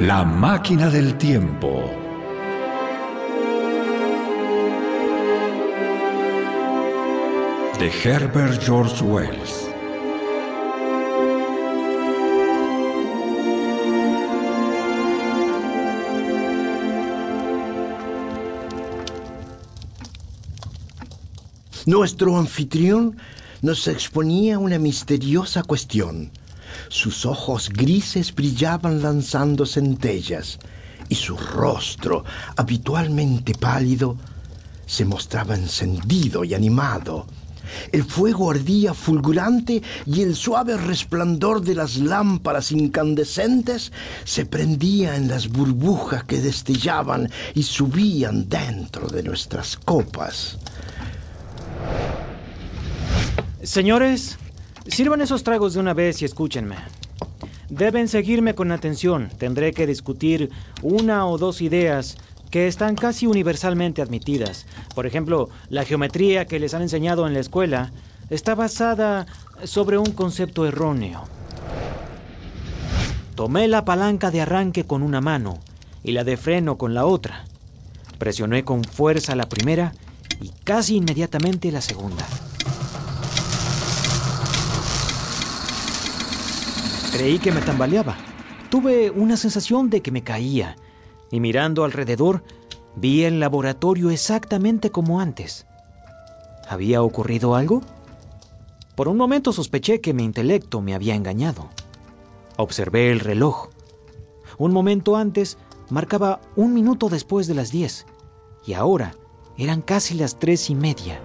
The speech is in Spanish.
La máquina del tiempo. De Herbert George Wells. Nuestro anfitrión nos exponía una misteriosa cuestión. Sus ojos grises brillaban lanzando centellas y su rostro, habitualmente pálido, se mostraba encendido y animado. El fuego ardía fulgurante y el suave resplandor de las lámparas incandescentes se prendía en las burbujas que destellaban y subían dentro de nuestras copas. Señores, sirvan esos tragos de una vez y escúchenme. Deben seguirme con atención. Tendré que discutir una o dos ideas que están casi universalmente admitidas. Por ejemplo, la geometría que les han enseñado en la escuela está basada sobre un concepto erróneo. Tomé la palanca de arranque con una mano y la de freno con la otra. Presioné con fuerza la primera y casi inmediatamente la segunda. Creí que me tambaleaba. Tuve una sensación de que me caía y mirando alrededor vi el laboratorio exactamente como antes. ¿Había ocurrido algo? Por un momento sospeché que mi intelecto me había engañado. Observé el reloj. Un momento antes marcaba un minuto después de las diez y ahora eran casi las tres y media.